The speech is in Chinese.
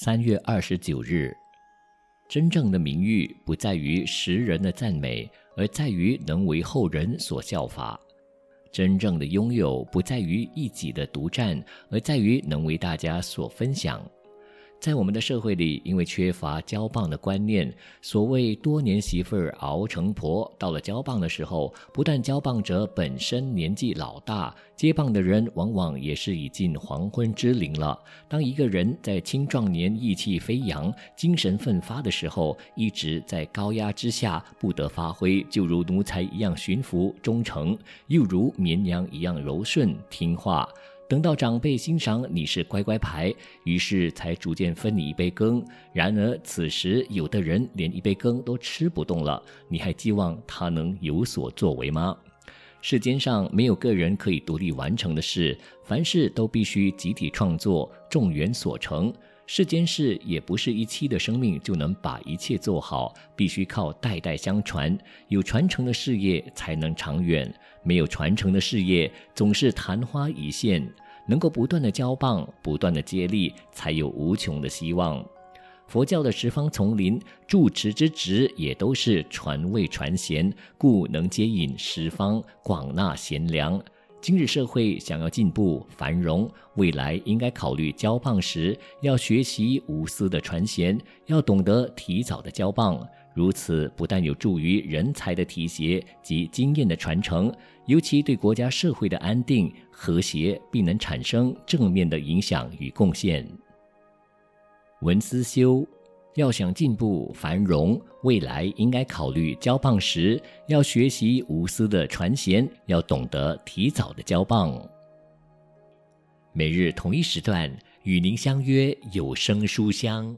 三月二十九日，真正的名誉不在于时人的赞美，而在于能为后人所效法；真正的拥有不在于一己的独占，而在于能为大家所分享。在我们的社会里，因为缺乏交棒的观念，所谓多年媳妇熬成婆，到了交棒的时候，不但交棒者本身年纪老大，接棒的人往往也是已近黄昏之龄了。当一个人在青壮年意气飞扬、精神奋发的时候，一直在高压之下不得发挥，就如奴才一样驯服忠诚，又如绵羊一样柔顺听话。等到长辈欣赏你是乖乖牌，于是才逐渐分你一杯羹。然而此时，有的人连一杯羹都吃不动了，你还寄望他能有所作为吗？世间上没有个人可以独立完成的事，凡事都必须集体创作，众缘所成。世间事也不是一期的生命就能把一切做好，必须靠代代相传。有传承的事业才能长远，没有传承的事业总是昙花一现。能够不断的交棒，不断的接力，才有无穷的希望。佛教的十方丛林，住持之职也都是传位传贤，故能接引十方广纳贤良。今日社会想要进步繁荣，未来应该考虑交棒时要学习无私的传贤，要懂得提早的交棒。如此不但有助于人才的提携及经验的传承，尤其对国家社会的安定和谐，并能产生正面的影响与贡献。文思修。要想进步繁荣，未来应该考虑交棒时要学习无私的传贤，要懂得提早的交棒。每日同一时段与您相约有声书香。